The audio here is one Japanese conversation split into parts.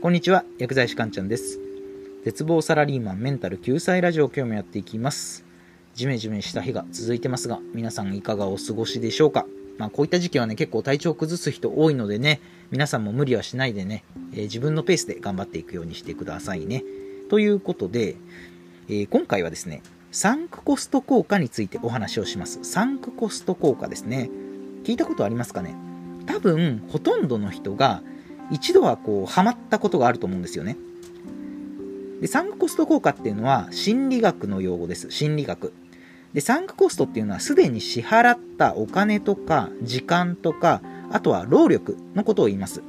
こんにちは、薬剤師かんちゃんです。絶望サラリーマンメンタル救済ラジオ今日もやっていきます。ジメジメした日が続いてますが、皆さんいかがお過ごしでしょうか？まあこういった時期はね、結構体調を崩す人多いのでね、皆さんも無理はしないでね、えー自分のペースで頑張っていくようにしてくださいね。ということで、えー今回はですね、サンクコスト効果についてお話をします。サンクコスト効果ですね。聞いたことありますかね？多分、ほとんどの人が一度はこう、ハマったことがあると思うんですよね。で、サンクコスト効果っていうのは心理学の用語です。心理学。で、サンクコストっていうのはすでに支払ったお金とか時間とか、あとは労力のことを言います。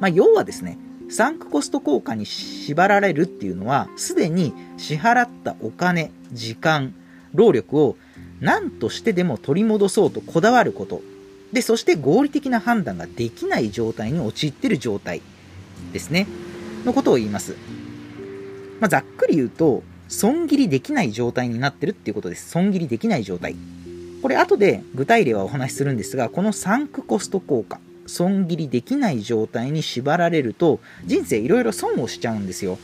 まあ、要はですね、サンクコスト効果に縛られるっていうのは、すでに支払ったお金、時間、労力を何としてでも取り戻そうとこだわること。で、そして合理的な判断ができない状態に陥っている状態ですね。のことを言います。まあ、ざっくり言うと、損切りできない状態になってるっていうことです。損切りできない状態。これ後で具体例はお話しするんですが、このサンクコスト効果、損切りできない状態に縛られると、人生いろいろ損をしちゃうんですよ。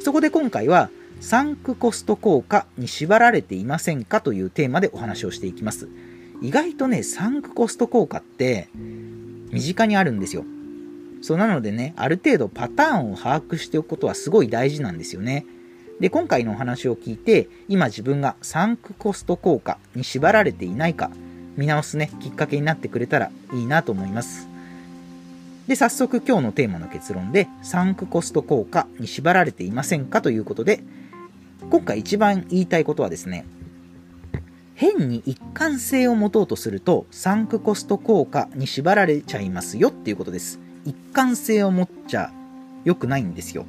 そこで今回は、サンクコスト効果に縛られていませんかというテーマでお話をしていきます。意外とね、サンクコスト効果って身近にあるんですよ。そうなのでね、ある程度パターンを把握しておくことはすごい大事なんですよね。で、今回のお話を聞いて、今自分がサンクコスト効果に縛られていないか、見直すね、きっかけになってくれたらいいなと思います。で、早速今日のテーマの結論で、サンクコスト効果に縛られていませんかということで、今回一番言いたいことはですね、変に一貫性を持とうとすると、サンクコスト効果に縛られちゃいますよっていうことです。一貫性を持っちゃ良くないんですよ。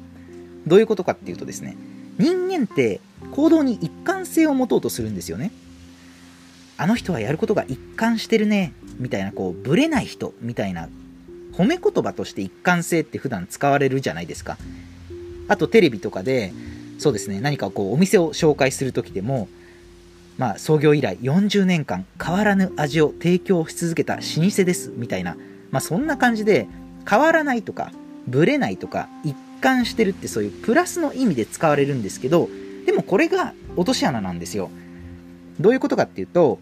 どういうことかっていうとですね、人間って行動に一貫性を持とうとするんですよね。あの人はやることが一貫してるね、みたいな、こう、ブレない人、みたいな、褒め言葉として一貫性って普段使われるじゃないですか。あとテレビとかで、そうですね、何かこう、お店を紹介するときでも、まあ、創業以来40年間変わらぬ味を提供し続けた老舗です、みたいな、まあ、そんな感じで、変わらないとか、ブレないとか、一貫してるってそういうプラスの意味で使われるんですけど、でもこれが落とし穴なんですよ。どういうことかっていうと、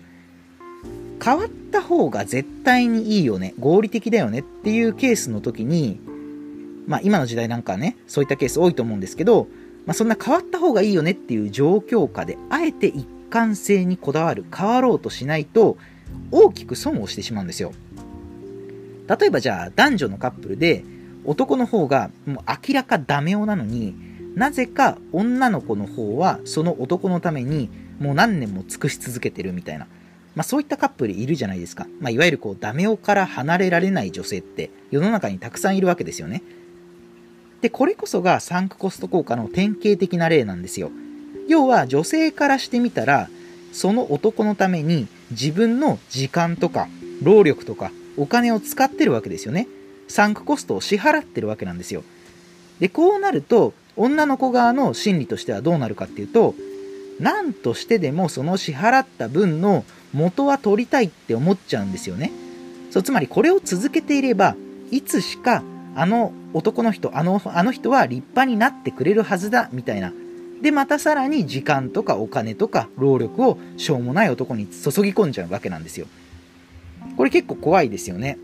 変わった方が絶対にいいよね、合理的だよねっていうケースの時に、まあ今の時代なんかね、そういったケース多いと思うんですけど、まあそんな変わった方がいいよねっていう状況下で、あえて一貫性にこだわる、変わろうとしないと、大きく損をしてしまうんですよ。例えばじゃあ男女のカップルで男の方がもう明らかダメ男なのになぜか女の子の方はその男のためにもう何年も尽くし続けてるみたいな、まあ、そういったカップルいるじゃないですか、まあ、いわゆるこうダメ男から離れられない女性って世の中にたくさんいるわけですよね。でこれこそがサンクコスト効果の典型的な例なんですよ。要は女性からしてみたらその男のために自分の時間とか労力とかお金を使ってるわけですよね。サンクコストを支払ってるわけなんですよ。で、こうなると、女の子側の心理としてはどうなるかっていうと、何としてでもその支払った分の元は取りたいって思っちゃうんですよね。そう、つまりこれを続けていれば、いつしかあの男の人、あの、あの人は立派になってくれるはずだ、みたいな。で、またさらに時間とかお金とか労力をしょうもない男に注ぎ込んじゃうわけなんですよ。これ結構怖いですよね。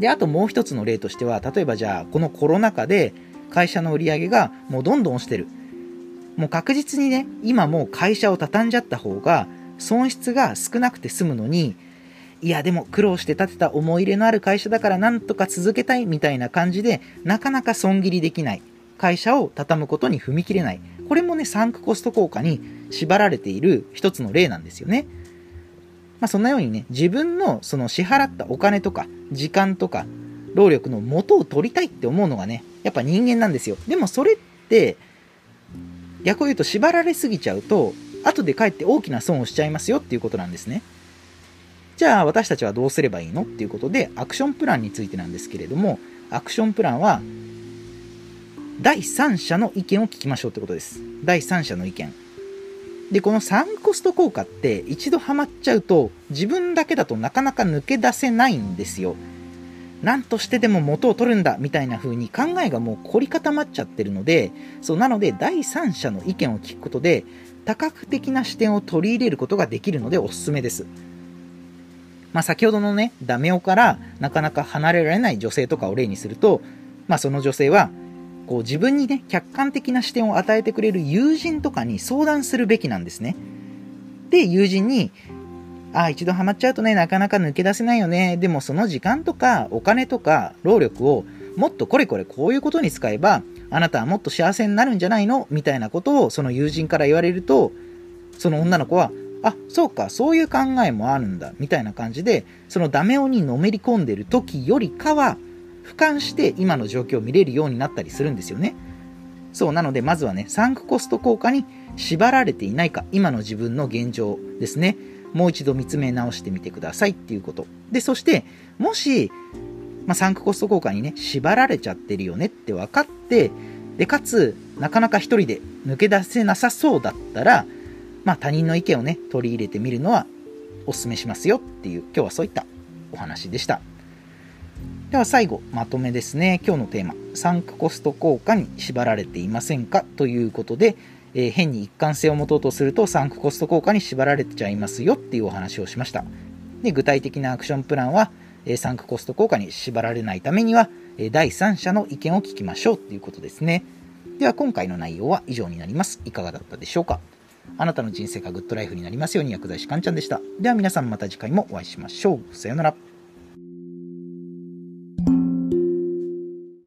で、あともう一つの例としては、例えばじゃあ、このコロナ禍で会社の売り上げがもうどんどん落ちてる。もう確実にね、今もう会社を畳んじゃった方が、損失が少なくて済むのに、いや、でも苦労して建てた思い入れのある会社だからなんとか続けたいみたいな感じで、なかなか損切りできない。会社を畳むことに踏み切れない。これもね、サンクコスト効果に縛られている一つの例なんですよね。まあ、そんなようにね、自分のその支払ったお金とか、時間とか、労力の元を取りたいって思うのがね、やっぱ人間なんですよ。でもそれって、逆を言うと縛られすぎちゃうと、後でかえって大きな損をしちゃいますよっていうことなんですね。じゃあ私たちはどうすればいいのっていうことで、アクションプランについてなんですけれども、アクションプランは、第三者の意見を聞きましょうってことです。第三者の意見。で、このサンコスト効果って一度ハマっちゃうと自分だけだとなかなか抜け出せないんですよ。何としてでも元を取るんだみたいな風に考えがもう凝り固まっちゃってるのでそうなので第三者の意見を聞くことで多角的な視点を取り入れることができるのでおすすめです。まあ、先ほどのね、ダメ男からなかなか離れられない女性とかを例にすると、まあ、その女性は、こう自分にね、客観的な視点を与えてくれる友人とかに相談するべきなんですね。で、友人に、ああ、一度ハマっちゃうとね、なかなか抜け出せないよね。でもその時間とかお金とか労力をもっとこれこれこういうことに使えば、あなたはもっと幸せになるんじゃないの？みたいなことをその友人から言われると、その女の子は、あ、そうか、そういう考えもあるんだ、みたいな感じで、そのダメ男にのめり込んでる時よりかは、俯瞰して今の状況を見れるようになったりするんですよね。そう、なのでまずはね、サンクコスト効果に縛られていないか、今の自分の現状ですね。もう一度見つめ直してみてくださいっていうこと。で、そして、もし、まあ、サンクコスト効果にね、縛られちゃってるよねって分かって、で、かつ、なかなか一人で抜け出せなさそうだったら、まあ他人の意見をね、取り入れてみるのはお勧めしますよっていう、今日はそういったお話でした。では最後、まとめですね。今日のテーマ、サンクコスト効果に縛られていませんか？ということで、えー、変に一貫性を持とうとするとサンクコスト効果に縛られちゃいますよっていうお話をしました。で具体的なアクションプランは、えー、サンクコスト効果に縛られないためには、えー、第三者の意見を聞きましょうっていうことですね。では今回の内容は以上になります。いかがだったでしょうか？あなたの人生がグッドライフになりますように薬剤師かんちゃんでした。では皆さんまた次回もお会いしましょう。さようなら。